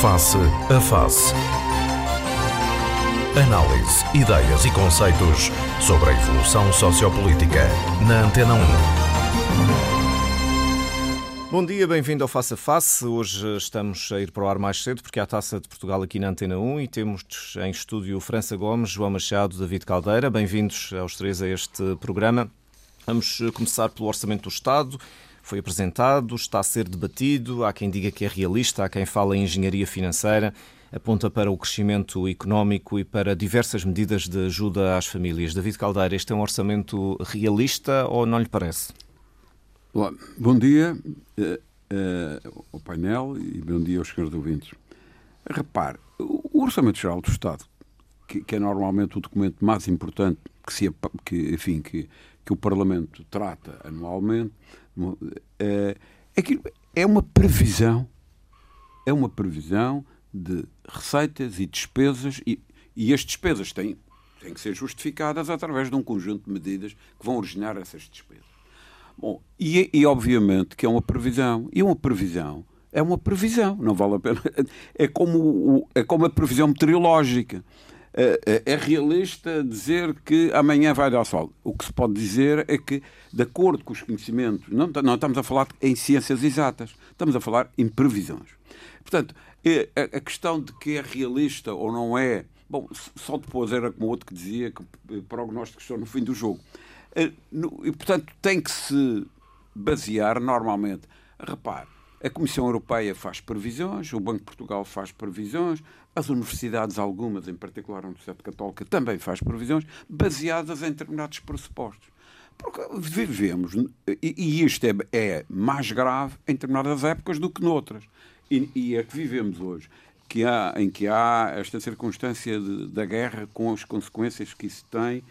Face a Face. Análise, ideias e conceitos sobre a evolução sociopolítica. Na Antena 1. Bom dia, bem-vindo ao Face a Face. Hoje estamos a ir para o ar mais cedo porque há a Taça de Portugal aqui na Antena 1 e temos em estúdio França Gomes, João Machado, David Caldeira. Bem-vindos aos três a este programa. Vamos começar pelo Orçamento do Estado foi apresentado, está a ser debatido. Há quem diga que é realista, há quem fala em engenharia financeira, aponta para o crescimento económico e para diversas medidas de ajuda às famílias. David Caldeira, este é um orçamento realista ou não lhe parece? Olá, bom dia uh, uh, ao painel e bom dia aos senhores ouvintes. Repare, o Orçamento Geral do Estado, que, que é normalmente o documento mais importante que, se, que, enfim, que, que o Parlamento trata anualmente, é, é uma previsão, é uma previsão de receitas e despesas e, e as despesas têm, têm que ser justificadas através de um conjunto de medidas que vão originar essas despesas. Bom, e, e obviamente que é uma previsão, e uma previsão é uma previsão, não vale a pena. É como, é como a previsão meteorológica. É, é, é realista dizer que amanhã vai dar sol. O que se pode dizer é que, de acordo com os conhecimentos, não, não estamos a falar em ciências exatas, estamos a falar em previsões. Portanto, é, a questão de que é realista ou não é, bom, só depois era como outro que dizia que prognósticos estão no fim do jogo. E, portanto, tem que se basear normalmente. Repare, a Comissão Europeia faz previsões, o Banco de Portugal faz previsões, as universidades, algumas, em particular a Universidade Católica, também faz previsões, baseadas em determinados pressupostos. Porque vivemos, e isto é, é mais grave em determinadas épocas do que noutras. E, e é que vivemos hoje, que há, em que há esta circunstância de, da guerra com as consequências que isso tem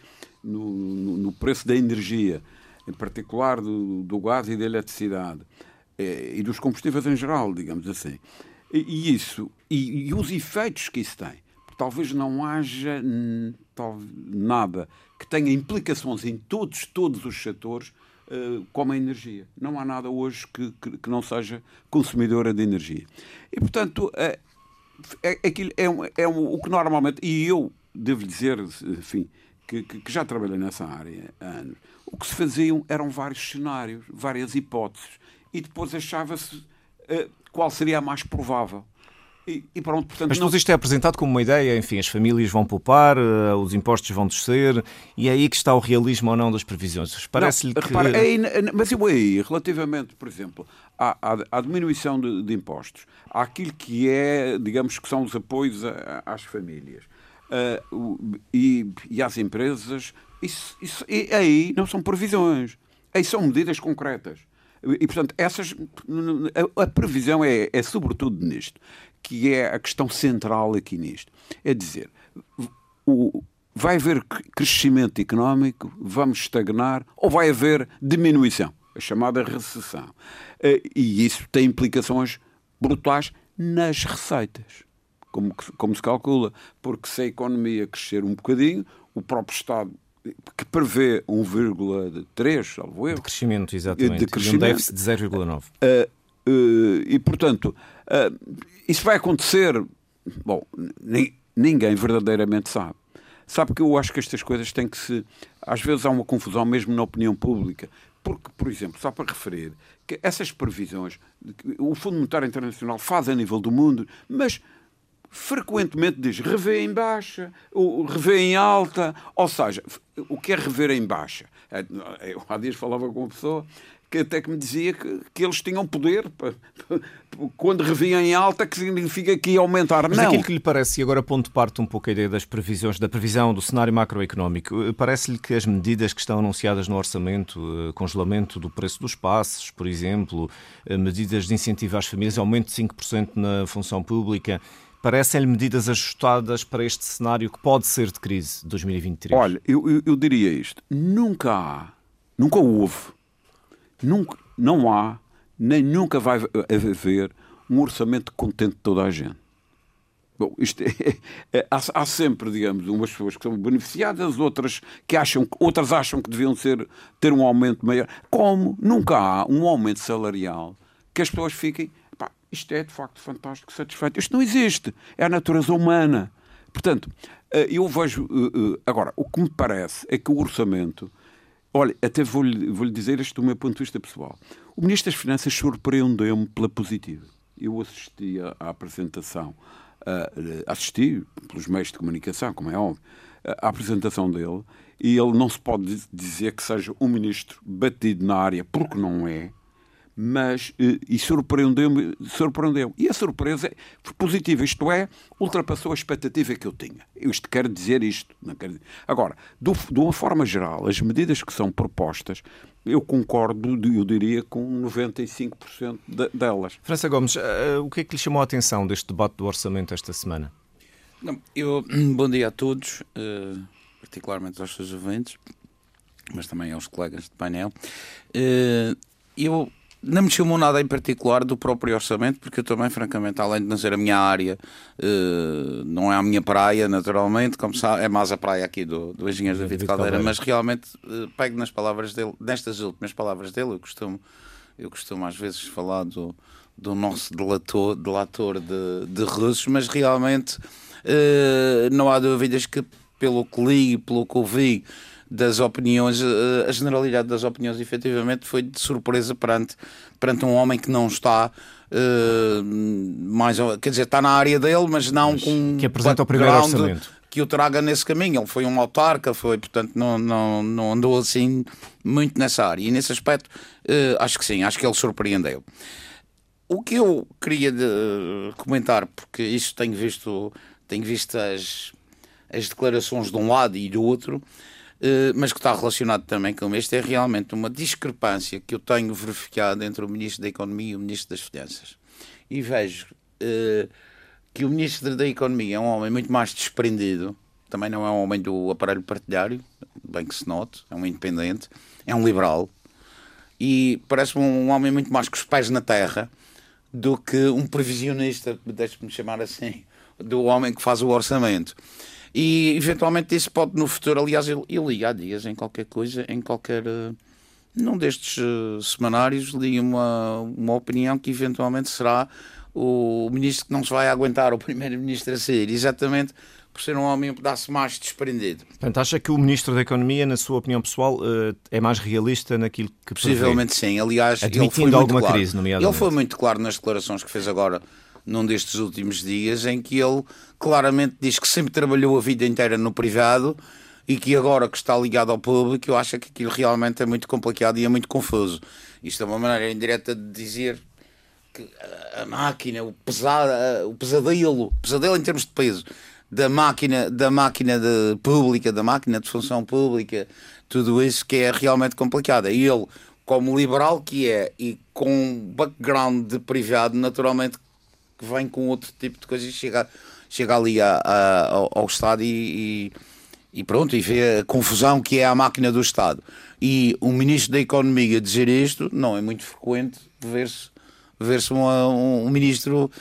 no, no, no preço da energia, em particular do, do gás e da eletricidade e dos combustíveis em geral, digamos assim. E, isso, e, e, os efeitos que isso tem. Talvez não haja nada que tenha implicações em todos, todos os setores, uh, como a energia. Não há nada hoje que, que, que não seja consumidora de energia. E, portanto, uh, é, é, é, um, é um, o que normalmente. E eu devo dizer, enfim, que, que, já trabalhei nessa área há anos. O que se faziam eram vários cenários, várias hipóteses e depois achava-se uh, qual seria a mais provável. E, e pronto, portanto, Mas não... isto é apresentado como uma ideia, enfim, as famílias vão poupar, uh, os impostos vão descer, e é aí que está o realismo ou não das previsões. Parece-lhe que... Repara, é, mas eu aí, relativamente, por exemplo, à, à, à diminuição de, de, impostos, àquilo que é, digamos, que são os apoios a, às famílias uh, e, e às empresas, isso, isso, aí não são previsões, aí são medidas concretas. E, portanto, essas, a, a previsão é, é sobretudo nisto, que é a questão central aqui nisto. É dizer, o, vai haver crescimento económico, vamos estagnar ou vai haver diminuição, a chamada recessão. Eh, e isso tem implicações brutais nas receitas, como, como se calcula, porque se a economia crescer um bocadinho, o próprio Estado que prevê 1,3, salvo eu. De crescimento, exatamente. De crescimento. E um déficit de 0,9. Uh, uh, e, portanto, uh, isso vai acontecer. Bom, ninguém verdadeiramente sabe. Sabe que eu acho que estas coisas têm que se. Às vezes há uma confusão mesmo na opinião pública. Porque, por exemplo, só para referir que essas previsões, o Fundo Monetário Internacional faz a nível do mundo, mas frequentemente diz rever em baixa, rever em alta, ou seja, o que é rever em baixa? É, eu há dias falava com uma pessoa que até que me dizia que, que eles tinham poder para, quando reviam em alta, que significa que ia aumentar. Mas não. aquilo que lhe parece, e agora ponto parte um pouco a ideia das previsões, da previsão do cenário macroeconómico, eh, parece-lhe que as medidas que estão anunciadas no orçamento, eh, congelamento do preço dos passos, por exemplo, eh, medidas de incentivo às famílias, aumento de 5% na função pública, Parecem-lhe medidas ajustadas para este cenário que pode ser de crise de 2023? Olha, eu, eu, eu diria isto. Nunca há, nunca houve, nunca, não há, nem nunca vai haver um orçamento contente de toda a gente. Bom, isto é, é, há, há, sempre, digamos, umas pessoas que são beneficiadas, outras que acham, outras acham que deviam ser, ter um aumento maior. Como nunca há um aumento salarial que as pessoas fiquem isto é de facto fantástico, satisfeito. Isto não existe. É a natureza humana. Portanto, eh, eu vejo. Eh, eh, agora, o que me parece é que o orçamento. Olha, até vou-lhe vou dizer isto do meu ponto de vista pessoal. O Ministro das Finanças surpreendeu-me pela positiva. Eu assisti à apresentação, assisti pelos meios de comunicação, como é óbvio, à apresentação dele, e ele não se pode dizer que seja um ministro batido na área, porque não é mas eh, e surpreendeu-me, surpreendeu. E a surpresa foi positiva, isto é, ultrapassou a expectativa que eu tinha. Isto quer dizer isto. Não quer dizer. Agora, do, de uma forma geral, as medidas que são propostas, eu concordo, eu diria, com 95% de, delas. França Gomes, uh, o que é que lhe chamou a atenção deste debate do orçamento esta semana? Não, eu, bom dia a todos, uh, particularmente aos seus ouvintes, mas também aos colegas de painel. Uh, eu não me chamou nada em particular do próprio orçamento, porque eu também, francamente, além de não ser a minha área, uh, não é a minha praia, naturalmente, como sabe, é mais a praia aqui do, do Engenheiro David Caldeira, Caldeira, mas realmente uh, pego nas palavras dele, nestas últimas palavras dele, eu costumo, eu costumo às vezes falar do, do nosso delator, delator de, de russos, mas realmente uh, não há dúvidas que, pelo que li pelo que ouvi, das opiniões, eh, a generalidade das opiniões efetivamente foi de surpresa perante, perante um homem que não está uh, mais, quer dizer, está na área dele, mas não mas com que apresenta o primeiro orçamento que o traga nesse caminho. Ele foi um autarca, foi, portanto, não, não, não andou assim muito nessa área. E nesse aspecto, uh, acho que sim, acho que ele surpreendeu. O que eu queria de, comentar, porque isso tenho visto, tenho visto as, as declarações de um lado e do outro, mas que está relacionado também com este, é realmente uma discrepância que eu tenho verificado entre o Ministro da Economia e o Ministro das Finanças. E vejo uh, que o Ministro da Economia é um homem muito mais desprendido, também não é um homem do aparelho partidário, bem que se note, é um independente, é um liberal, e parece-me um homem muito mais com os pés na terra do que um previsionista, deixe-me chamar assim, do homem que faz o orçamento. E eventualmente isso pode no futuro, aliás, eu, eu li há dias em qualquer coisa, em qualquer. Uh, num destes uh, semanários, li uma, uma opinião que eventualmente será o ministro que não se vai aguentar, o primeiro-ministro a sair, exatamente por ser um homem um pedaço mais desprendido. Portanto, acha que o Ministro da Economia, na sua opinião pessoal, eh, é mais realista naquilo que Possivelmente prevê? sim. Aliás, Admitindo ele foi alguma claro. crise, nomeadamente. Ele foi muito claro nas declarações que fez agora num destes últimos dias, em que ele claramente diz que sempre trabalhou a vida inteira no privado e que agora que está ligado ao público, eu acho que aquilo realmente é muito complicado e é muito confuso. Isto é uma maneira indireta de dizer que a máquina, o, pesado, o pesadelo, pesadelo em termos de peso da máquina, da máquina de pública, da máquina de função pública, tudo isso que é realmente complicado. E ele, como liberal que é e com background de privado, naturalmente que vem com outro tipo de coisas e chega, chega ali a, a, ao, ao, Estado e, e, e, pronto, e vê a confusão que é a máquina do Estado. E o Ministro da Economia dizer isto não é muito frequente ver-se ver-se um, um, ministro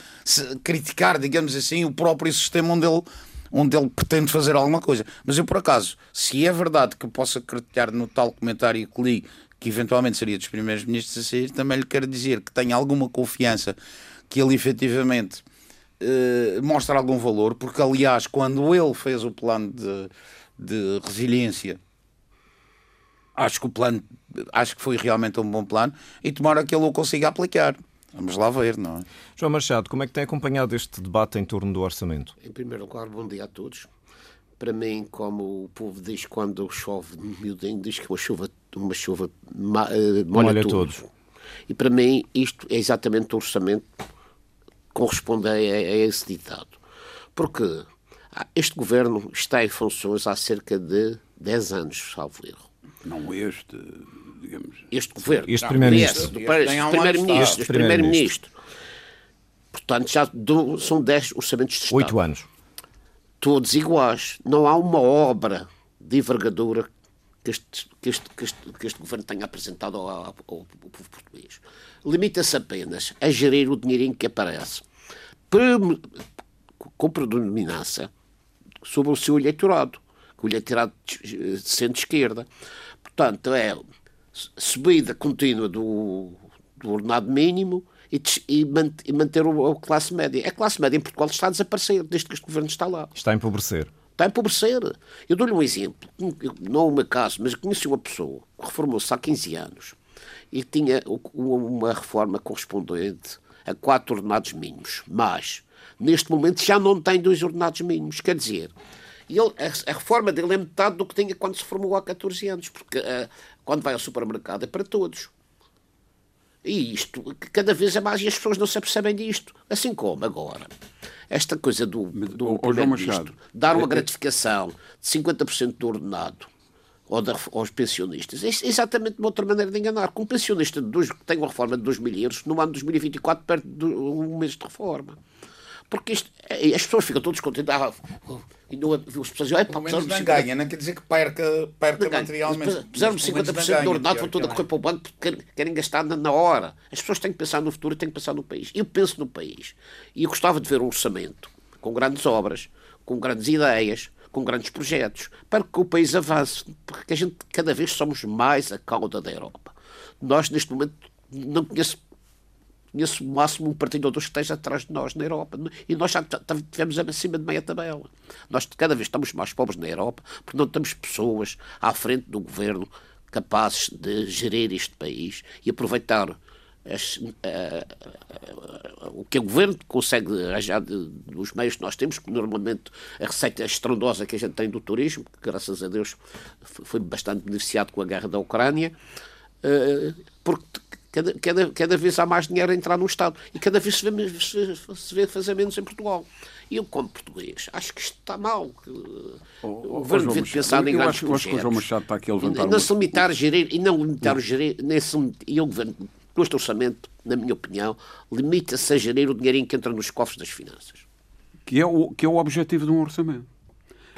criticar, digamos assim, o próprio sistema onde ele, onde ele pretende fazer alguma coisa. Mas eu, por acaso, se é verdade que posso acreditar no tal comentário que li, que eventualmente seria dos primeiros ministros a sair, também lhe quero dizer que tenho alguma confiança que ele efetivamente uh, mostra algum valor, porque aliás, quando ele fez o plano de, de resiliência, acho que o plano acho que foi realmente um bom plano e tomara que ele o consiga aplicar. Vamos lá ver, não é? João Machado, como é que tem acompanhado este debate em torno do orçamento? Em primeiro lugar, bom dia a todos. Para mim, como o povo diz quando chove miudinho, diz que uma chuva, uma chuva uh, molha, molha todos. E para mim, isto é exatamente o orçamento corresponde a, a esse ditado. Porque este governo está em funções há cerca de 10 anos, salvo erro. Não este, digamos. Este governo. Este primeiro-ministro. Este, primeiro-ministro. Este primeiro-ministro. Portanto, já do, são 10 orçamentos de Estado. Oito anos. Todos iguais. Não há uma obra de envergadura que este, que este, que este, que este governo tenha apresentado ao, ao, ao povo português. Limita-se apenas a gerir o dinheirinho que aparece com predominância sobre o seu eleitorado, o eleitorado de centro-esquerda. Portanto, é subida contínua do, do ordenado mínimo e, e, manter a classe média. A classe média em Portugal está a desaparecer desde que este governo está lá. Está a empobrecer. Está a empobrecer. Eu dou-lhe um exemplo, não o meu caso, mas conheci uma pessoa que reformou-se há 15 anos e tinha uma reforma correspondente a quatro ordenados mínimos, mas neste momento já não tem dois ordenados mínimos. Quer dizer, ele, a, a, reforma dele é metade do que tinha quando se formou há 14 anos, porque uh, quando vai ao supermercado é para todos. E isto, cada vez é mais, e as pessoas não se apercebem disto. Assim como agora, esta coisa do, do primeiro-ministro dar uma é, é- gratificação de 50% do ordenado aos pensionistas. É exatamente uma outra maneira de enganar. Com um pensionista de dois, que tem uma reforma de 2 mil euros, no ano de 2024 perde um mês de reforma. Porque isto, é, as pessoas ficam todas contentes. Ah, e não, as pessoas dizem, pelo menos não ganha, não quer dizer que perca, perca materialmente. Puseram 50% do ordenado, vão toda a correr para o banco porque querem gastar na, na, hora. As pessoas têm que pensar no futuro e têm que pensar no país. Eu penso no país. E eu gostava de ver um orçamento com grandes obras, com grandes ideias, com grandes projetos, para que o país avance. Porque a gente, cada vez somos mais a cauda da Europa. Nós, neste momento, não conheço conheço o máximo um partido ou dois que esteja atrás de nós na Europa. E nós já estivemos acima de meia tabela. Nós cada vez estamos mais pobres na Europa porque não temos pessoas à frente do governo capazes de gerir este país e aproveitar as, uh, uh, o que o governo consegue arranjar dos meios que nós temos, que normalmente a receita estrondosa que a gente tem do turismo, que graças a Deus foi bastante beneficiado com a guerra da Ucrânia, eh, porque Cada, cada, cada vez há mais dinheiro a entrar no Estado e cada vez se vê, se, se vê fazer menos em Portugal. E eu, como português, acho que isto está mal. Que oh, o governo devia pensar em grandes acho, projetos. acho que o João Machado está aqui a levantar... E não se limitar a gerir, e não limitar o gerir, nem se, e o governo, com este orçamento, na minha opinião, limita-se a gerir o dinheirinho que entra nos cofres das finanças. Que é o, que é o objetivo de um orçamento.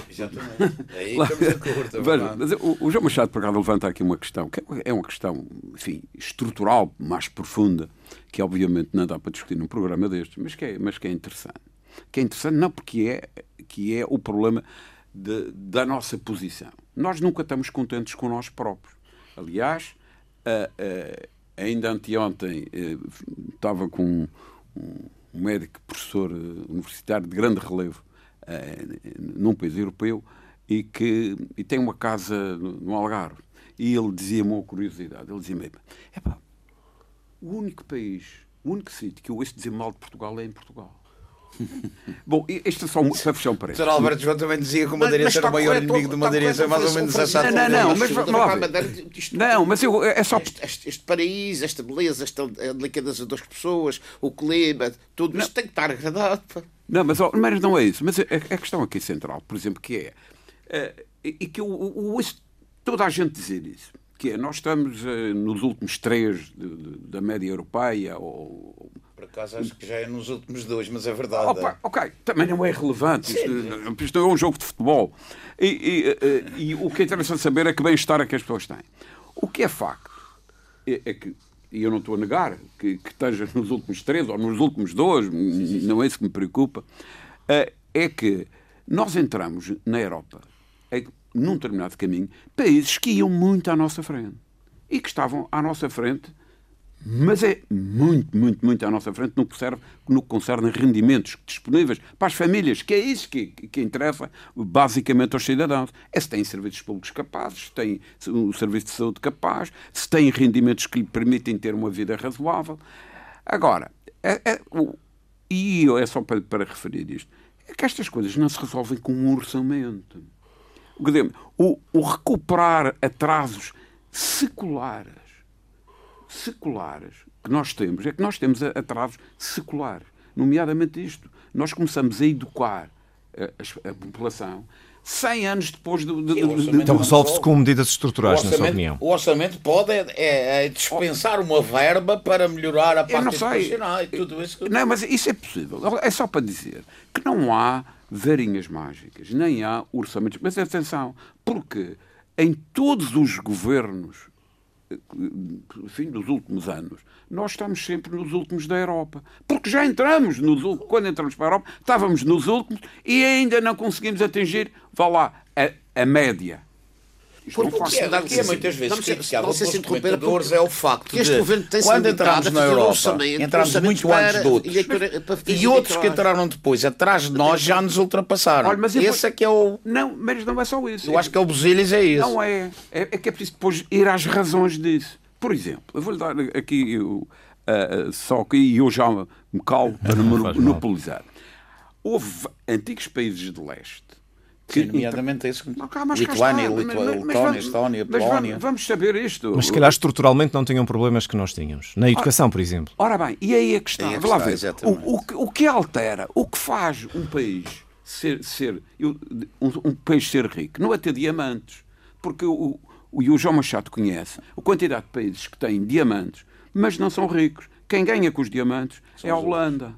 Exatamente. É aí estamos de acordo. Veja, mas o, o João Machado, por acaso, levanta aqui uma questão, que é uma questão, enfim, estrutural, mais profunda, que obviamente não dá para discutir num programa destes, mas que é, mas que é interessante. Que é interessante não porque é, que é o problema de, da nossa posição. Nós nunca estamos contentes com nós próprios. Aliás, uh, ainda anteontem uh, estava com um, médico professor universitário de grande relevo uh, num país europeu e que e tem uma casa no, Algarve. E ele dizia-me uma curiosidade. Ele dizia-me, epá, o único país, o único sítio que eu ouço dizer mal de Portugal é em Portugal. Bom, isto é só uma fechar um parênteses. Sr. Alberto João também dizia que o Madeirense era o maior inimigo do Madeirense, é mais ou menos essa Não, não, mas Não, mas eu, é só. Este, este, este, paraíso, esta beleza, esta delicadeza das pessoas, o clima, tudo isto tem que estar agradado. Não, mas, mas não é isso. Mas a, a questão aqui central, por exemplo, que é. Uh, e que eu, ouço toda a gente dizer isso. Que é, nós estamos uh, nos últimos três de, de, da média europeia. Ou, por acaso acho que já é nos últimos dois, mas é verdade. Opa, ok, também não é relevante. Isto, isto, é um jogo de futebol. E, e, e, e o que é interessante saber é que bem-estar é que as pessoas têm. O que é facto é, é que e eu não estou a negar que, que esteja nos últimos três ou nos últimos dois, não é isso que me preocupa, eh, é que nós entramos na Europa, num determinado caminho, países que iam muito à nossa frente e que estavam à nossa frente mas é muito, muito, muito à nossa frente no que, serve, no que concerne rendimentos disponíveis para as famílias, que é isso que, que interessa basicamente aos cidadãos. É se têm serviços públicos capazes, se têm um serviço de saúde capaz, se têm rendimentos que lhe permitem ter uma vida razoável. Agora, é, é, e é só para, para referir isto, é que estas coisas não se resolvem com um orçamento. O, o recuperar atrasos seculares seculares que nós temos é que nós temos atrasos seculares, nomeadamente isto. Nós começamos a educar a, a, a população 100 anos depois do. do, do então resolve-se com medidas estruturais, na sua opinião? O orçamento pode é, é, é dispensar uma verba para melhorar a parte educacional e tudo isso. Não, mas isso é possível. É só para dizer que não há varinhas mágicas, nem há orçamentos. Mas atenção, porque em todos os governos enfim, dos últimos anos, nós estamos sempre nos últimos da Europa. Porque já entramos nos últimos, quando entramos para a Europa, estávamos nos últimos e ainda não conseguimos atingir, vá lá, a, a média. Porque o que é, o que é muitas vezes criticado pelos comentadores é o facto de, quando entramos na Europa, entramos muito antes de outros, e outros que entraram depois, atrás de nós, já nos ultrapassaram. Olha, mas Esse é que é o... Não, mas não é só isso. Eu acho que é o Busilhas é isso. Não é. É, é que é preciso depois ir às razões disso. Por exemplo, eu vou-lhe dar aqui, uh, só que eu já me calo para monopolizar. Houve antigos países de leste que, Sim, nomeadamente isso. Lituânia, Letónia, Estónia, Polónia. Vamos, vamos saber isto. Mas se calhar estruturalmente não tinham problemas que nós tínhamos. Na educação, por exemplo. Ora bem, e aí é que está. É que lá ver. O, o, o que altera, o que faz um país ser, ser um, um país ser rico, não é ter diamantes. Porque o, o, e o João Machado conhece a quantidade de países que têm diamantes, mas não são ricos. Quem ganha com os diamantes são é a Holanda,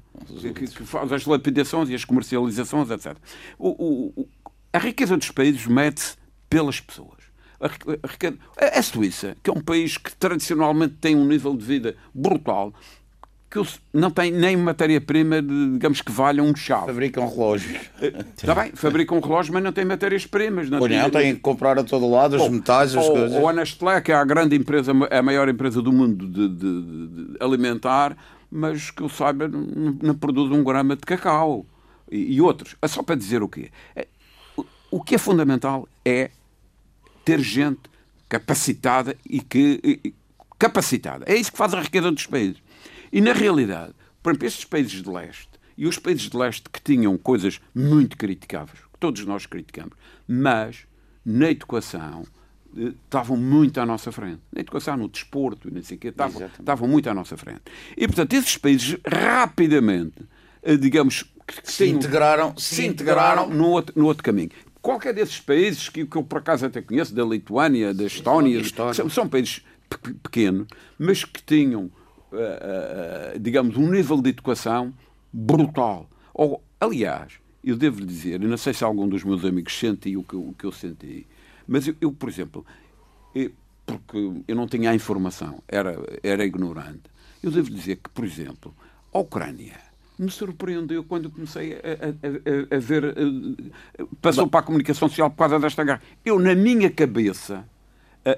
que, que, faz as lapidações e as comercializações, etc. O, o, a riqueza dos países mede-se pelas pessoas. A, a, Suíça, que é um país que tradicionalmente tem um nível de vida brutal, que não tem nem matéria-prima, digamos, que valha um chá. Fabricam relógios. Está bem, fabricam relógios, mas não tem matérias-primas. Não, tem, não têm que comprar a todo lado os metais, as ou, coisas. Ou a Nestlé, que é a grande empresa, a maior empresa do mundo de, de, de alimentar, mas que eu saiba, não, não, produz um grama de cacau. E, e outros. É só para dizer o quê? O que é fundamental é ter gente capacitada e que. capacitada. É isso que faz a riqueza dos países. E, na realidade, por exemplo, estes países de leste e os países de leste que tinham coisas muito criticáveis, que todos nós criticamos, mas na educação eh, estavam muito à nossa frente. Na educação, no desporto, não sei o quê, estavam, estavam muito à nossa frente. E, portanto, esses países rapidamente, eh, digamos, se integraram, se, se integraram, integraram no, outro, no outro caminho qualquer desses países que, que eu por acaso até conheço, da Lituânia, da Estónia, são, são, países pequenos, mas que tinham, uh, uh, digamos, um nível de educação brutal. Ou, aliás, eu devo dizer, eu não sei se algum dos meus amigos sentiu o que, o que eu senti, mas eu, eu por exemplo, eu, porque eu não tinha a informação, era, era ignorante, eu devo dizer que, por exemplo, a Ucrânia me surpreendeu quando comecei a, a, a, a ver. A, passou para a comunicação social por causa desta guerra. Eu, na minha cabeça,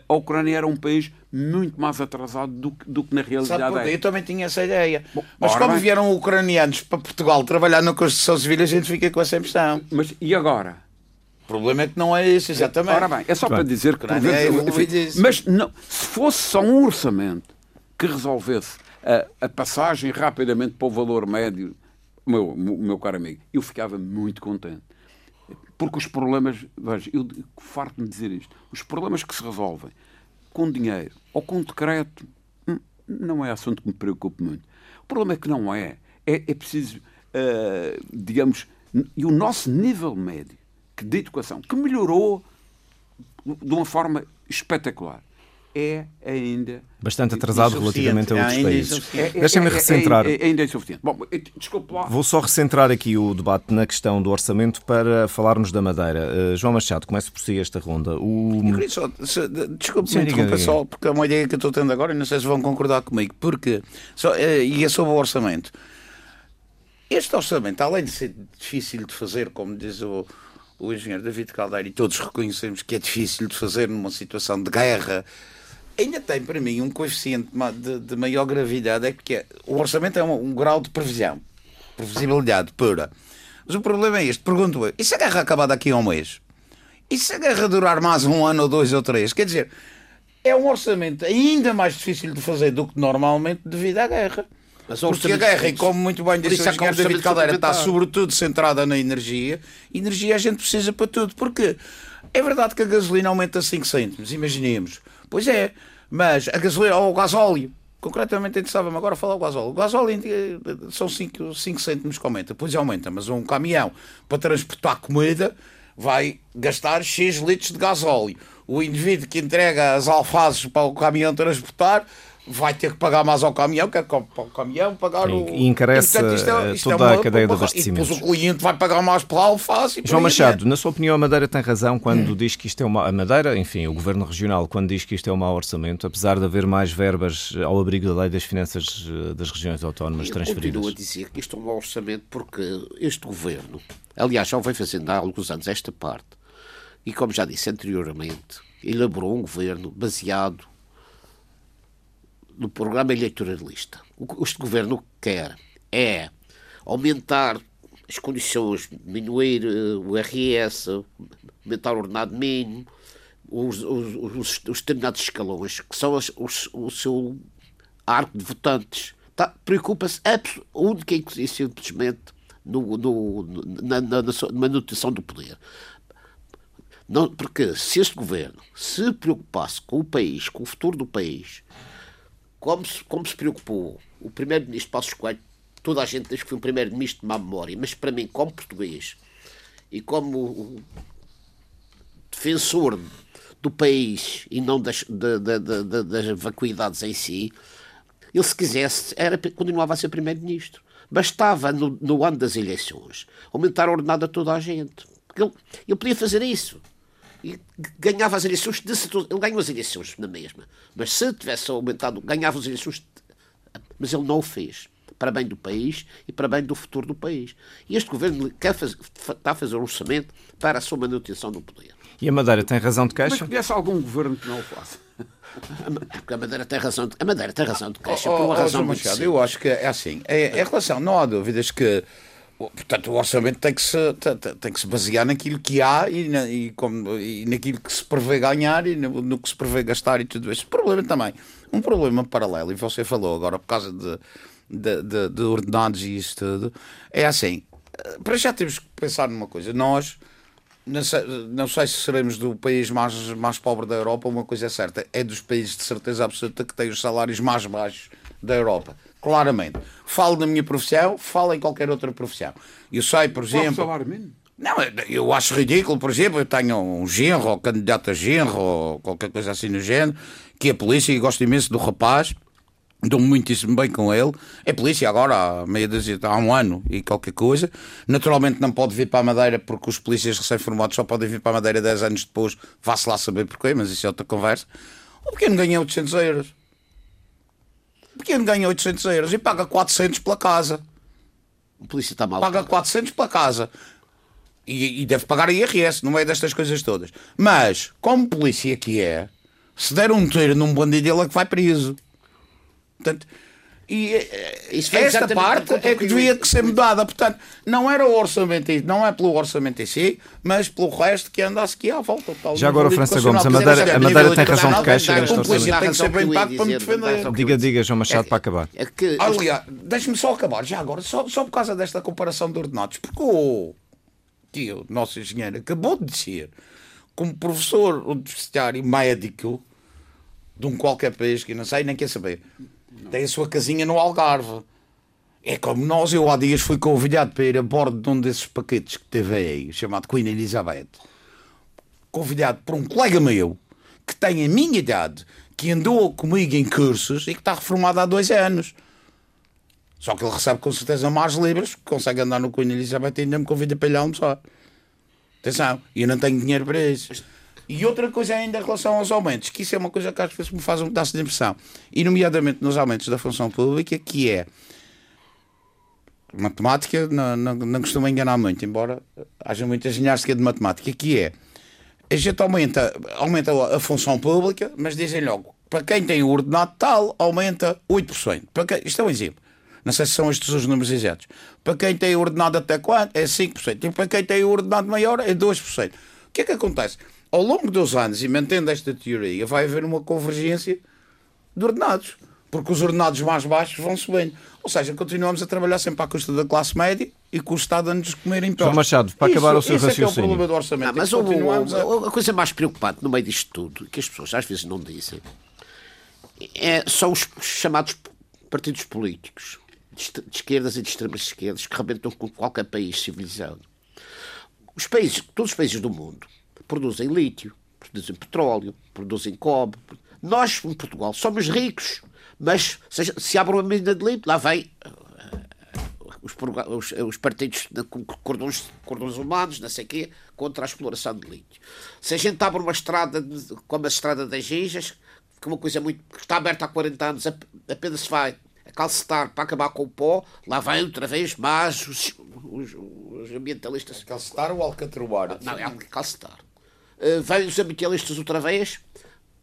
a Ucrânia era um país muito mais atrasado do que, do que na realidade é. Eu também tinha essa ideia. Bom, Mas como bem. vieram ucranianos para Portugal trabalhar na construção civil, a gente fica com essa impressão. Mas e agora? O problema é que não é isso, exatamente. Ora bem, é só para dizer que... Vezes, é mas não, se fosse só um orçamento que resolvesse a, passagem rapidamente para o valor médio, meu, meu caro amigo, eu ficava muito contente. Porque os problemas, veja, eu farto-me dizer isto, os problemas que se resolvem com dinheiro ou com decreto hum, não é assunto que me preocupe muito. O problema é que não é. É, é preciso, uh, digamos, e o nosso nível médio de educação, que melhorou de uma forma espetacular, é ainda bastante atrasado relativamente a outros países. É, é, Deixem-me é, recentrar. É, ainda é insuficiente. Bom, desculpe lá. Vou só recentrar aqui o debate na questão do orçamento para falarmos da Madeira. Uh, João Machado, começa por si esta ronda. O... Só, se, desculpe me interromper só, porque é uma ideia que eu estou tendo agora e não sei se vão concordar comigo. Porque, só, e é sobre o orçamento. Este orçamento, além de ser difícil de fazer, como diz o, o engenheiro David Caldeira, e todos reconhecemos que é difícil de fazer numa situação de guerra, ainda tem para mim um coeficiente de, de maior gravidade, é porque é, o orçamento é um, um, grau de previsão, previsibilidade pura. Mas o problema é este, pergunto eu, e se a guerra acabar daqui a um mês? E se a guerra durar mais um ano ou dois ou três? Quer dizer, é um orçamento ainda mais difícil de fazer do que normalmente devido à guerra. Mas Porque a guerra, e como muito bem disse o engenheiro David Caldeira, está sobretudo centrada na energia. Energia a gente precisa para tudo. Porque é verdade que a gasolina aumenta 5 cêntimos, imaginemos. Pois é, mas a gasolina ou o gasóleo, concretamente interessava-me agora falar o gasóleo. O gasóleo são 5, 5 cêntimos que aumenta, pois aumenta, mas um caminhão para transportar comida vai gastar X litros de gasóleo. O indivíduo que entrega as alfaces para o caminhão transportar vai ter que pagar mais ao caminhão, que é para o caminhão pagar o. E encarece e, portanto, isto é, isto toda é uma, a cadeia de abastecimento. E depois o cliente vai pagar mais pela alface. João Machado, na sua opinião, a Madeira tem razão quando hum. diz que isto é uma. A Madeira, enfim, o governo regional, quando diz que isto é um mau orçamento, apesar de haver mais verbas ao abrigo da lei das finanças eh, das regiões autónomas Eu transferidas. Eu continuo a dizer que isto é um mau orçamento porque este governo, aliás, já o vem fazendo há alguns anos esta parte, e como já disse anteriormente, elaborou um governo baseado no programa eleitoralista. O que este governo quer é aumentar as condições, diminuir uh, o RS, aumentar o ordenado mínimo, os, os, os, os determinados escalões, que são os, os, o seu arco de votantes. Tá, Preocupa-se única e simplesmente no, no, na, na, na, manutenção do poder. Não, porque se este governo se preocupasse com o país, com o futuro do país, como se, como se preocupou o primeiro-ministro Passos Coelho, toda a gente diz que foi um primeiro-ministro de má memória, mas para mim, como português e como defensor do país e não das, das vacuidades em si, ele, se quisesse, era, continuava a ser primeiro-ministro. Bastava, no, no, ano das eleições, aumentar a ordenada a toda a gente. Ele, ele podia fazer isso e ganhava as eleições, de, ele ganhou as eleições na mesma, mas se tivesse aumentado, ganhava as eleições, mas ele não o fez, para bem do país e para bem do futuro do país. E este governo quer fazer, está a fazer um orçamento para a sua manutenção do poder. E a Madeira tem razão de queixa? Mas conhece algum governo que não o faça? Porque a Madeira tem razão de, a Madeira tem razão de queixa, oh, por uma oh, razão oh, muito Machado, Eu acho que é assim. É, em relação, não há dúvidas que Portanto, o orçamento tem que se, tem que se basear naquilo que há e, na, e, como, e naquilo que se prevê ganhar e no, no, que se prevê gastar e tudo isso. Problema também, um problema paralelo, e você falou agora por causa de, de, de, de ordenados e isso tudo, é assim, para já temos que pensar numa coisa, nós não sei, não sei se seremos do país mais, mais pobre da Europa, uma coisa é certa, é dos países de certeza absoluta que têm os salários mais baixos da Europa claramente. Falo na minha profissão, falo em qualquer outra profissão. Eu sei, por exemplo. salário mínimo? Não, eu acho ridículo, por exemplo, eu tenho um genro, ou candidato a genro, ou qualquer coisa assim no género, que é polícia e gosto imenso do rapaz, dou muitíssimo bem com ele. É polícia agora, há, meia dúzia, há um ano e qualquer coisa. Naturalmente não pode vir para a Madeira porque os polícias recém-formados só podem vir para a Madeira 10 anos depois. Vá-se lá saber porquê, mas isso é outra conversa. O pequeno ganha 800 euros. O pequeno ganha 800 euros e paga 400 pela casa. O polícia está mal. Paga 400 pela casa. E, e, deve pagar IRS, não é destas coisas todas. Mas, como polícia que é, se der um tiro num bandido, ele é que vai preso. Portanto, e eh, esta parte é que devia que ser mudada. Portanto, não era o orçamento, não é pelo orçamento em si, mas pelo resto que anda aqui à volta. Tal, Já agora, França Gomes, a Madeira, a Madeira tem razão de queixa nesta Tem que ser bem pago para me defender. Diga, diga, João Machado, é, para acabar. É que... Aliás, deixe-me só acabar, já agora, só, só por causa desta comparação de ordenados, porque o tio, nosso engenheiro, acabou de dizer, como professor universitário médico de um qualquer país que não sei, nem quer saber tem a sua casinha no Algarve. É como nós, eu há dias fui convidado para ir a bordo de um desses paquetes que teve aí, chamado Queen Elizabeth. Convidado por um colega meu que tem a minha idade, que andou comigo em cursos e que está reformado há dois anos. Só que ele recebe com certeza mais livres, consegue andar no Queen Elizabeth e ainda me convida para ir almoçar. Atenção, e eu não tenho dinheiro para isso. E outra coisa ainda em relação aos aumentos, que isso é uma coisa que às vezes me faz um pedaço de impressão, e nomeadamente nos aumentos da função pública, que é matemática não, não, não costuma enganar muito, embora haja muita ginástica de matemática, que é a gente aumenta, aumenta a função pública, mas dizem logo, para quem tem o ordenado tal, aumenta 8%. Para quem, isto é um exemplo. Não sei se são estes os números exatos. Para quem tem ordenado até quanto? É 5%. E para quem tem ordenado maior é 2%. O que é que acontece? Ao longo dos anos, e mantendo esta teoria, vai haver uma convergência de ordenados. Porque os ordenados mais baixos vão subindo. Ou seja, continuamos a trabalhar sempre à custa da classe média e com o Estado a nos comer impostos. João Machado, para isso, acabar o seu raciocínio. Isso é, é o problema do orçamento. Não, mas o, o, a... a coisa mais preocupante no meio disto tudo, que as pessoas às vezes não dizem, é, são os chamados partidos políticos, de, de esquerdas e de extremas esquerdas, que rebentam com qualquer país civilizado. Os países, todos os países do mundo, produzem lítio, produzem petróleo, produzem cobre. Nós, em Portugal, somos ricos, mas se, se abre uma mina de lítio, lá vem uh, os, os, os, partidos de cordões, cordões humanos, não sei o quê, contra a exploração de lítio. Se a gente abre uma estrada, como a estrada das Gijas, que é uma coisa muito que está aberta há 40 anos, apenas se vai calcetar para acabar com o pó, lá vem outra vez mais os, os, os ambientalistas. Calcetar ou alcatroar? Não, é calcetar uh, veio os ambientalistas outra vez,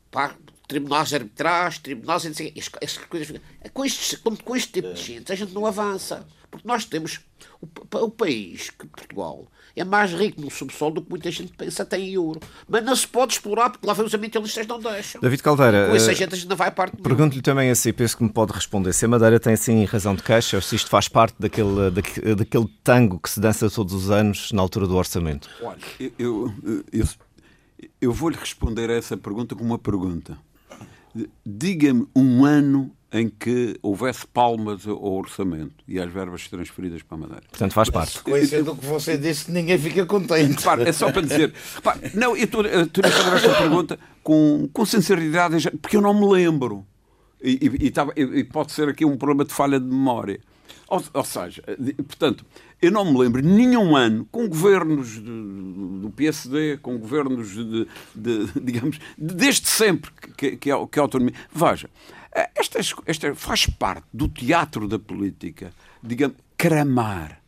pá, tribunais arbitrais, tribunais, essas coisas. Com, estes, com, com este tipo de gente, a gente não avança. Porque nós temos o, o país, que Portugal, é mais rico no subsolo do que muita gente pensa tem em euro. Mas não se pode explorar porque lá vem os ambientalistas não deixam. David Caldeira, com essa gente a gente não vai a parte Pergunto-lhe também assim, penso que me pode responder. Se a Madeira tem assim razão de queixa ou se isto faz parte daquele, daquele, daquele tango que se dança todos os anos na altura do orçamento? Olha, eu, eu, eu, eu vou-lhe responder a essa pergunta com uma pergunta. Diga-me um ano em que houvesse palmas ao orçamento e às verbas transferidas para a Madeira. Portanto, faz parte. Coisa do que você disse, ninguém fica contente. Repare, é só para dizer. Repare, não, eu estou, estou a fazer esta pergunta com, com sinceridade, porque eu não me lembro. E, e, e, e pode ser aqui um problema de falha de memória. Ou, ou seja, portanto, eu não me lembro nenhum ano com governos de, do PSD, com governos de, de digamos, desde sempre que, que, é, que é a autonomia. Veja, esta, esta faz parte do teatro da política, digamos, cramar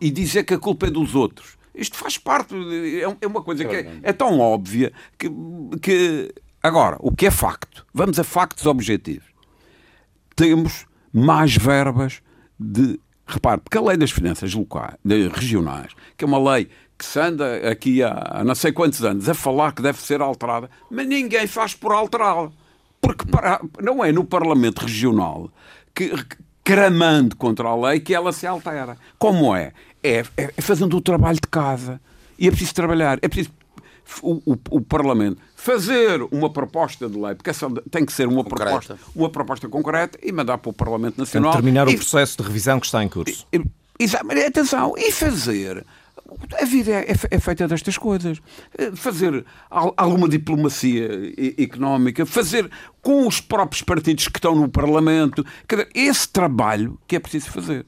e dizer que a culpa é dos outros. Isto faz parte, é, é uma coisa que é, é tão óbvia que, que. Agora, o que é facto? Vamos a factos objetivos. Temos mais verbas de. Repare, porque a lei das finanças locais, regionais, que é uma lei que se anda aqui há, há não sei quantos anos a falar que deve ser alterada, mas ninguém faz por alterá-la. Porque para, não é no Parlamento Regional que, cramando contra a lei, que ela se altera. Como é? É, é fazendo o trabalho de casa. E é preciso trabalhar. É preciso o, o, o, Parlamento fazer uma proposta de lei, porque essa tem que ser uma proposta, uma proposta concreta e mandar para o Parlamento Nacional. terminar e, o processo de revisão que está em curso. E, e, atenção, e fazer a vida é, é, feita destas coisas. Eh, fazer alguma diplomacia económica, fazer com os próprios partidos que estão no Parlamento. Esse trabalho que é preciso fazer.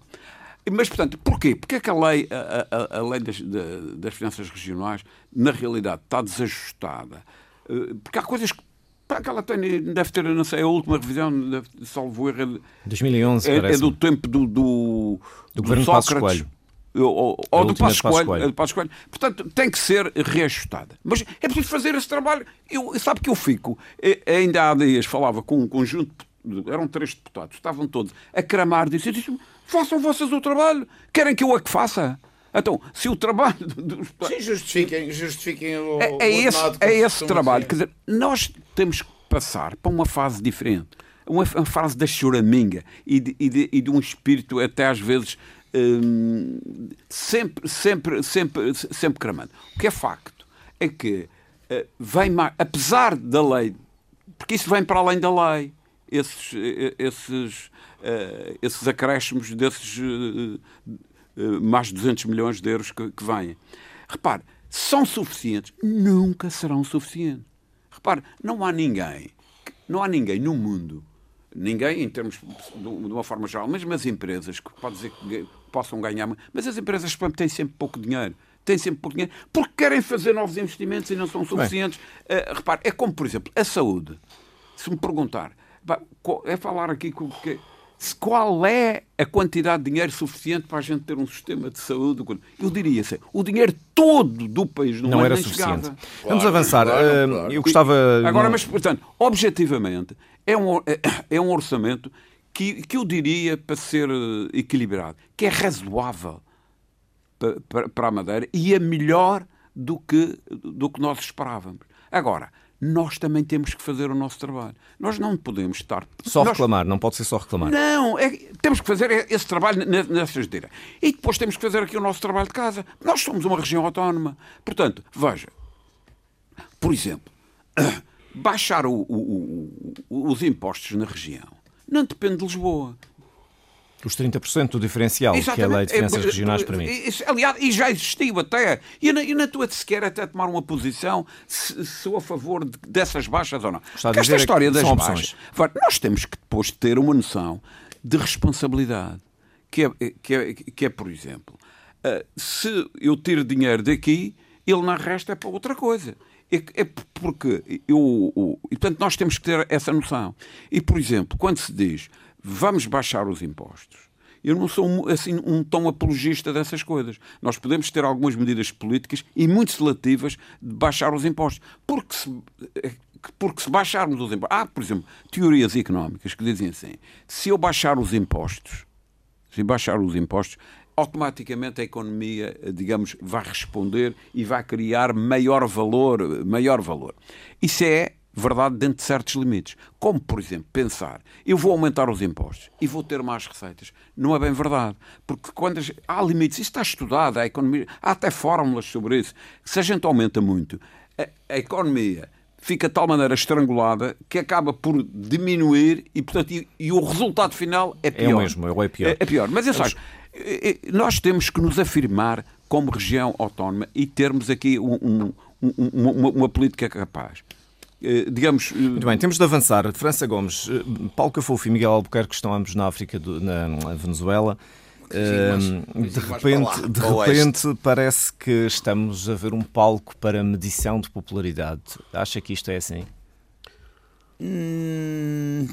Mas, portanto, porquê? Porque é que a lei, a, a, a lei das, das finanças regionais, na realidade, está desajustada? Eh, porque há coisas que que ela tem, deve ter, não sei, a última revisão, deve, salvo erro, 2011, é, é do tempo do, do, do, do Sócrates. Ou, ou do Passo Coelho, Coelho. Portanto, tem que ser reajustada. Mas é preciso fazer esse trabalho. Eu, sabe que eu fico, eh, ainda há dias falava com um conjunto, eram três deputados, estavam todos a cramar, disse, disse façam vocês o trabalho, querem que eu a que faça? Então, se o trabalho dos... Sim, justifiquem, justifiquem o, é, é esse, é esse trabalho. Quer dizer, nós temos que passar para uma fase diferente. Uma, fase da choraminga e de, e, de, e de um espírito até às vezes Hum, sempre, sempre, sempre, sempre cramando. O que é facto é que uh, vem mais, apesar da lei, porque isso vem para além da lei, esses, eh, esses, uh, esses acréscimos desses uh, mais de 200 milhões de euros que, que vêm. Repare, são suficientes? Nunca serão suficientes. Repare, não há ninguém, não há ninguém no mundo ninguém em termos de uma forma geral, mesmo as empresas que pode dizer que possam ganhar, mas as empresas têm sempre pouco dinheiro. Têm sempre pouco dinheiro porque querem fazer novos investimentos e não são suficientes. Uh, repare, é como, por exemplo, a saúde. Se me perguntar, é falar aqui com que qual é a quantidade de dinheiro suficiente para a gente ter um sistema de saúde? Eu diria assim, o dinheiro todo do país não, não era suficiente. Claro, Vamos avançar. Claro, eh, claro. Eu gostava. Agora, mas, portanto, objetivamente, é um, é um orçamento que, que eu diria para ser eh, equilibrado, que é razoável para, para, para a Madeira e é melhor do que, do que nós esperávamos. Agora, nós também temos que fazer o nosso trabalho. Nós não podemos estar. Só nós... reclamar, não pode ser só reclamar. Não, é... temos que fazer esse trabalho nessas direitas. E depois temos que fazer aqui o nosso trabalho de casa. Nós somos uma região autónoma. Portanto, veja, por exemplo, baixar o, o, o, os impostos na região não depende de Lisboa. Os 30% do diferencial Exatamente. que a Lei de Finanças é, Regionais permite. Isso, aliás, e já existiu até. E eu, eu não estou sequer até tomar uma posição se sou a favor de, dessas baixas ou não. Esta história das baixas. Nós temos que depois ter uma noção de responsabilidade. Que é, que é, que é por exemplo, uh, se eu tiro dinheiro daqui, ele não resta é para outra coisa. É, é porque eu, eu, e portanto nós temos que ter essa noção. E por exemplo, quando se diz vamos baixar os impostos, eu não sou assim um tão apologista dessas coisas. Nós podemos ter algumas medidas políticas e muito seletivas de baixar os impostos. Porque se, porque se baixarmos os impostos. Há, por exemplo, teorias económicas que dizem assim: se eu baixar os impostos, se baixar os impostos, automaticamente a economia, digamos, vai responder e vai criar maior valor, maior valor. Isso é verdade dentro de certos limites. Como, por exemplo, pensar, eu vou aumentar os impostos e vou ter mais receitas. Não é bem verdade. Porque quando há limites, isso está estudado, a economia, há até fórmulas sobre isso. Se a gente aumenta muito, a, a economia fica de tal maneira estrangulada que acaba por diminuir e, portanto, e, e o resultado final é pior. É o mesmo, é pior. É, é pior. Mas, eu acho, nós temos que nos afirmar como região autónoma e termos aqui um, um, um, uma, uma política capaz. Eh, digamos. Eh, Muito bem, temos de avançar. França Gomes, eh, Paulo Cafofo e Miguel Albuquerque estão ambos na África, na Venezuela. Sim, de repente, de repente parece que estamos a ver um palco para medição de popularidade. Acha que isto é assim? Hum,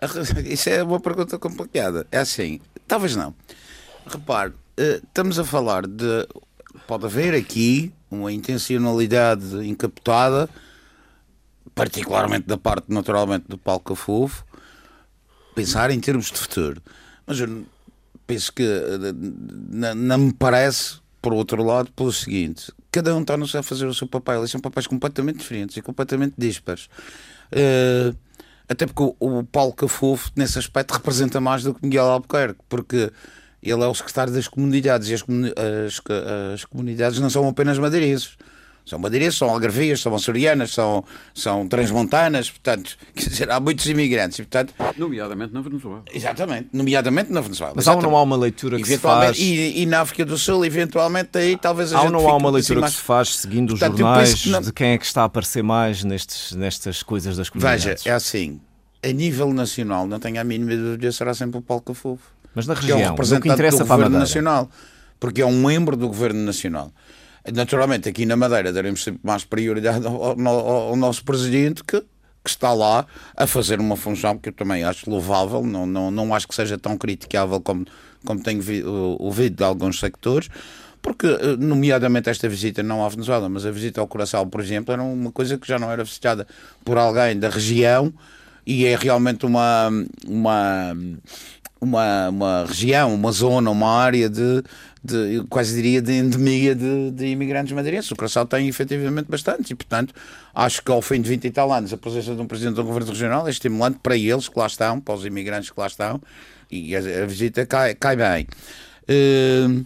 isso é uma pergunta complicada. É assim, talvez não. Repare, estamos a falar de. Pode haver aqui uma intencionalidade encapotada particularmente da parte, naturalmente, do Paulo Cafufo, pensar em termos de futuro. Mas eu penso que não me parece, por outro lado, pelo seguinte: cada um está a fazer o seu papel, eles são papéis completamente diferentes e completamente dispares. Uh, até porque o, o Paulo Cafufo, nesse aspecto, representa mais do que Miguel Albuquerque, porque ele é o secretário das comunidades e as, as, as comunidades não são apenas madeirenses são madeirenses, são algarvias, são açorianas, são, são transmontanas, portanto, quer dizer, há muitos imigrantes. E, portanto, nomeadamente na Venezuela. Exatamente, nomeadamente na Venezuela. Mas há ou não há uma leitura que se faz... E, e, na África do Sul, eventualmente, aí talvez a há gente ou não há uma leitura que se faz seguindo os portanto, jornais não... de quem é que está a aparecer mais nestes, nestas coisas das comunidades? Veja, é assim, a nível nacional, não tenho a mínima dúvida, será sempre o Paulo Cafofo. Mas na região, é um representante que interessa do para Governo Nacional, porque é um membro do Governo Nacional. Naturalmente, aqui na Madeira daremos sempre mais prioridade ao, ao, ao nosso presidente que, que está lá a fazer uma função que eu também acho louvável, não, não, não acho que seja tão criticável como, como tenho vi, ouvido de alguns sectores, porque, eh, nomeadamente, esta visita não à Venezuela, mas a visita ao Coração, por exemplo, era uma coisa que já não era visitada por alguém da região e é realmente uma, uma, uma, uma região, uma zona, uma área de, de quase diria, de endemia de, de imigrantes madeirenses. O Curaçao tem efetivamente bastante e, portanto, acho que ao fim de 20 e tal anos a presença de um presidente do governo regional é estimulante para eles que lá estão, para os imigrantes que lá estão e a, a visita cai, cai bem. Uh,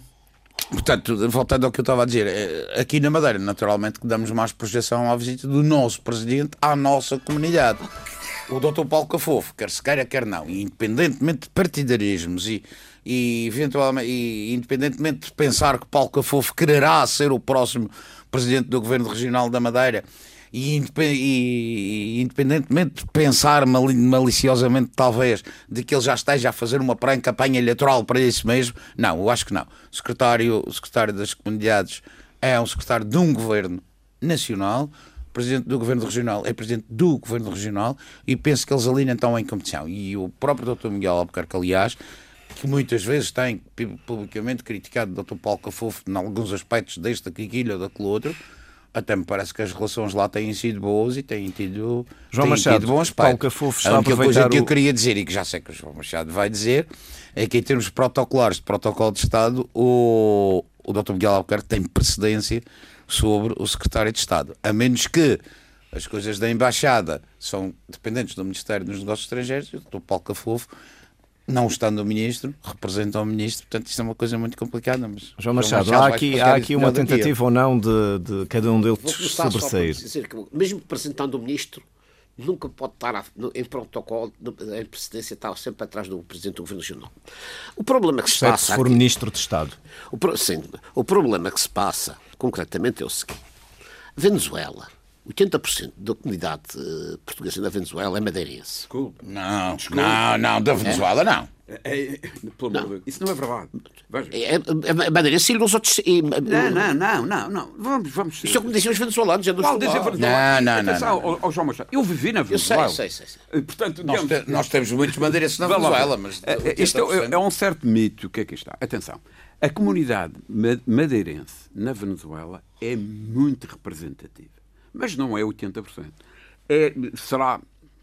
Portanto, voltando ao que eu estava a dizer, eh, aqui na Madeira, naturalmente, que damos mais projeção à visita do nosso presidente à nossa comunidade o Dr. Paulo Cafofo, quer se queira, quer não, independentemente de partidarismos e, e, eventualmente, e independentemente de pensar que Paulo Cafofo quererá ser o próximo presidente do Governo Regional da Madeira, e, e, independentemente de pensar maliciosamente, talvez, de que ele já esteja a fazer uma pré-campanha eleitoral para isso mesmo, não, eu acho que não. O secretário, o secretário das Comunidades é um secretário de um governo nacional, presidente do Governo Regional é presidente do Governo Regional e penso que eles ali não estão em competição. E o próprio Dr. Miguel Albuquerque, aliás, que muitas vezes tem publicamente criticado o Dr. Paulo Cafofo em alguns aspectos deste, daquilo ou daquele outro, até me parece que as relações lá têm sido boas e têm tido, João têm Machado, tido bom aspecto. Paulo Cafofo está a única coisa que eu queria dizer, e que já sei que o João Machado vai dizer, é que em termos protocolares de protocolo de Estado, o, o Dr. Miguel Albuquerque tem precedência sobre o secretário de Estado. A menos que as coisas da Embaixada são dependentes do Ministério dos Negócios Estrangeiros, o Dr. Paulo Cafofo, não estando o Ministro, representa o Ministro, portanto isto é uma coisa muito complicada. Mas João Machado, João Machado há aqui, há aqui uma tentativa ou não de, de cada um deles sobressair. Mesmo representando o Ministro, nunca pode estar em protocolo, em precedência, está sempre atrás do Presidente do Governo Regional. O problema que se passa. se for aqui, Ministro de Estado. O, sim, o problema que se passa concretamente é o seguinte: Venezuela. 80% da comunidade uh, portuguesa na Venezuela é madeirense. Desculpa. Não, Desculpa. não, não, da Venezuela é? não. É, é, não. Isso não é verdade. É, é, a Madeira sim os outros. E, não, não, não, não, não. Vamos, vamos. Isso é como diziam os venezuelanos. É Qual dizer Não, não, não. Atenção, não, não. João Machado, eu vivi na Venezuela. Eu sei, sei, sei. sei. Portanto, nós, digamos, te, nós temos muitos madeirenses na Venezuela, mas. Isto é, é um certo mito. O que é que está? Atenção. A comunidade madeirense na Venezuela é muito representativa. Mas não é 80%. É, será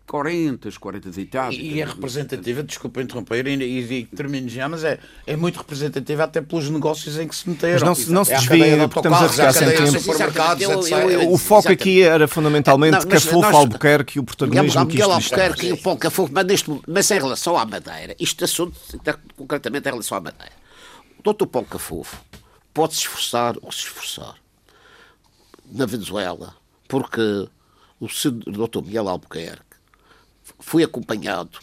40, 40 e tal. E, é representativa, desculpa interromper, e, e, e termino já, mas é, é muito representativa até pelos negócios em que se meteram. Mas não, não se é desviem, porque estamos a ficar sem tempo. O foco aqui era fundamentalmente não, Cafofo, Albuquerque e o protagonismo que isto Albuquerque e o Paulo Cafofo, mas, neste, mas em relação à Madeira, este assunto, concretamente em relação à Madeira, o doutor Paulo Cafofo pode se esforçar ou se esforçar na Venezuela, porque o doutor Miguel Albuquerque fui acompanhado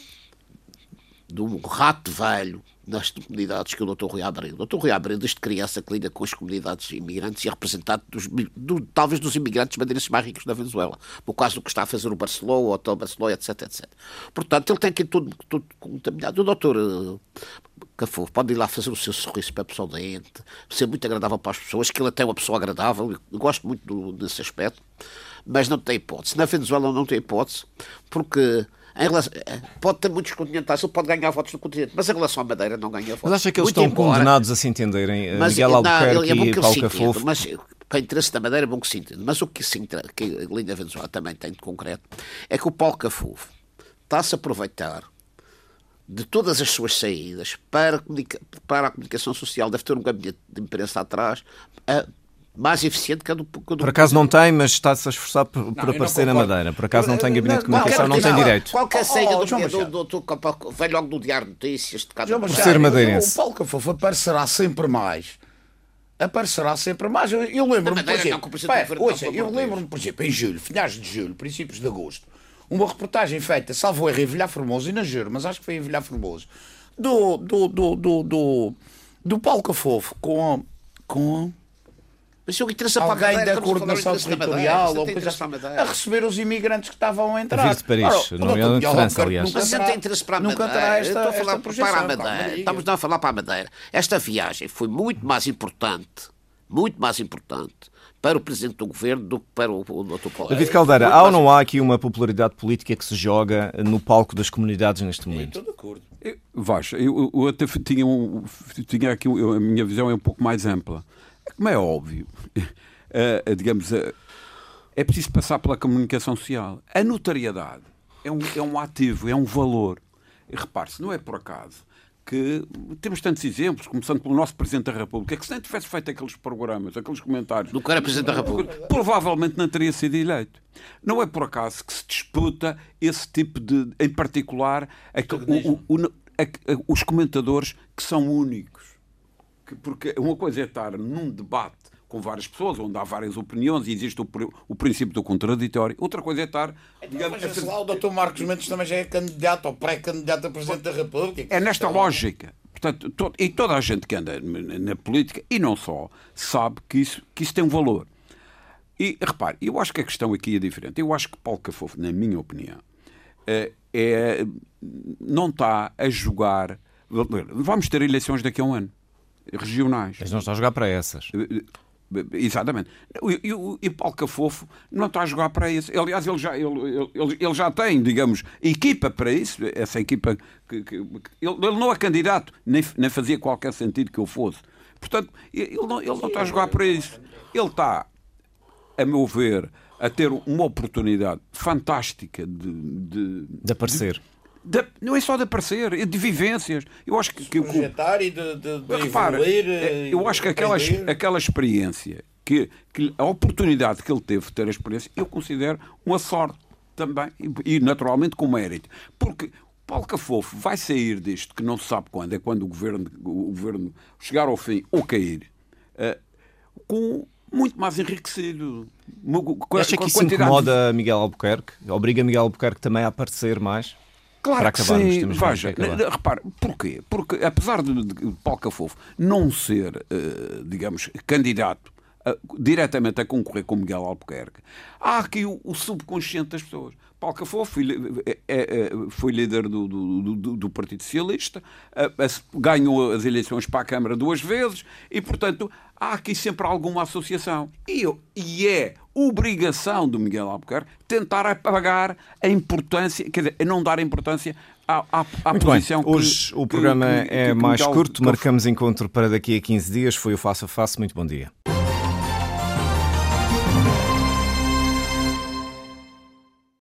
de um rato velho nas comunidades que o Dr. Rui Abreu. O Dr. Rui Abreu, desde criança, que lida com as comunidades imigrantes e é representante dos, do, talvez dos imigrantes madeirenses mais ricos da Venezuela. No caso do que está a fazer o Barcelona, o Hotel Barcelona, etc, etc. Portanto, ele tem aqui tudo, tudo contaminado. O Dr. Eh, Cafou pode ir lá fazer o seu sorriso para a pessoa doente, ser muito agradável para as pessoas, que ele até é uma pessoa agradável, eu gosto muito do, desse aspecto, mas não tem hipótese. Na Venezuela não tem hipótese, porque Relação, pode ter muitos continentais, ele pode ganhar votos no continente, mas em relação à Madeira não ganha votos. Mas acha que eles Muito estão embora, condenados a se entenderem? Eh, mas, Miguel Albuquerque não, é e Paulo Cafofo? Mas para o interesse da Madeira é bom que se entenda. Mas o que, se, que a Linda Venezuela também tem de concreto é que o Paulo Cafofo está-se a aproveitar de todas as suas saídas para, para a comunicação social. Deve ter um gabinete de imprensa atrás a mais eficiente que a do. Que do... Por acaso não tem, mas está-se a esforçar por, não, por aparecer na Madeira. Por acaso não tem gabinete de comunicação, não, tem direito. Qualquer saída oh, oh, do, do, do, vem logo do Diário de Notícias. De cada por ser madeirense. O Paulo Cafofo aparecerá sempre mais. Aparecerá sempre mais. Eu, eu lembro-me, por exemplo, ouça, eu lembro-me, por exemplo, em julho, finais de julho, princípios de agosto, uma reportagem feita, salvo erro, em Vilhar Formoso, e na Juro, mas acho que foi em Vilhar Formoso, do, do, do, do, do, do Paulo Cafofo com, com mas o interessa Alguém para a Madeira, da coordenação territorial ou coisa assim, a receber os imigrantes que estavam a entrar. A vir de Paris, Ora, não é de França, aliás. Mas não tem interesse para a Madeira. Nunca terá esta, Estou a falar para a Madeira. Estamos a falar para a Madeira. Esta viagem foi muito mais importante, muito mais importante para o Presidente do Governo do que para o, o Dr. Paulo. David Caldeira, há ou não há aqui uma popularidade política que se joga no palco das comunidades neste momento? Estou de acordo. Vais, eu, eu, até tinha, um, tinha aqui, a minha visão é um pouco mais ampla. Como é óbvio, uh, digamos, uh, é preciso passar pela comunicação social. A notariedade é um, é um ativo, é um valor. E repare-se, não é por acaso que temos tantos exemplos, começando pelo nosso Presidente da República, que se não tivesse feito aqueles programas, aqueles comentários. Do que era Presidente da República. Provavelmente não teria sido eleito. Não é por acaso que se disputa esse tipo de. Em particular, a, o, o, a, os comentadores que são únicos porque uma coisa é estar num debate com várias pessoas, onde há várias opiniões e existe o, o princípio do contraditório. Outra coisa é estar. Então, digamos, mas, assim, lá, o Dr. Marcos Mendes também já é candidato ou pré-candidato a Presidente da República. É nesta então, lógica. Portanto, todo, e toda a gente que anda na política, e não só, sabe que isso, que isso tem um valor. E repare, eu acho que a questão aqui é diferente. Eu acho que Paulo Cafofo, na minha opinião, é, é não está a jogar. Vamos ter eleições daqui a um ano regionais. Mas não está a jogar para essas. Eh, eh, exatamente. E, o Paulo Cafofo não está a jogar para isso. Aliás, ele já, ele, ele, ele já tem, digamos, equipa para isso. Essa equipa. Que, que, ele, ele, não é candidato, nem, nem fazia qualquer sentido que eu fosse. Portanto, ele não, ele não está a jogar para isso. Ele está, a meu ver, a ter uma oportunidade fantástica de. De, de aparecer. De, de, não é só de aparecer, é de vivências. Eu acho que. que projetar e de, de, de repara, evoluir, é, Eu acho que aquela, aquela experiência, que, que, a oportunidade que ele teve de ter a experiência, eu considero uma sorte também, e, e naturalmente com mérito. Porque Paulo Cafofo vai sair disto, que não se sabe quando, é quando o governo, o governo chegar ao fim ou cair, uh, com muito mais enriquecido. Acha que isso incomoda Miguel Albuquerque? Obriga Miguel Albuquerque também a aparecer mais? Claro que sim. Veja, repare, porquê? Porque apesar de, de Paulo Cafofo não ser, uh, digamos, candidato diretamente a concorrer com Miguel Albuquerque, há aqui o, o subconsciente das pessoas. Paulo Cafó foi, é, é, foi líder do, do, do, do Partido Socialista, ganhou as eleições para a Câmara duas vezes e, portanto, há aqui sempre alguma associação. E, e é obrigação do Miguel Albuquerque tentar apagar a importância, quer dizer, não dar importância à, à, à posição bem. Hoje que, o programa que, que, é mais curto, marcamos encontro para daqui a 15 dias. Foi o Face a Face. Muito bom dia.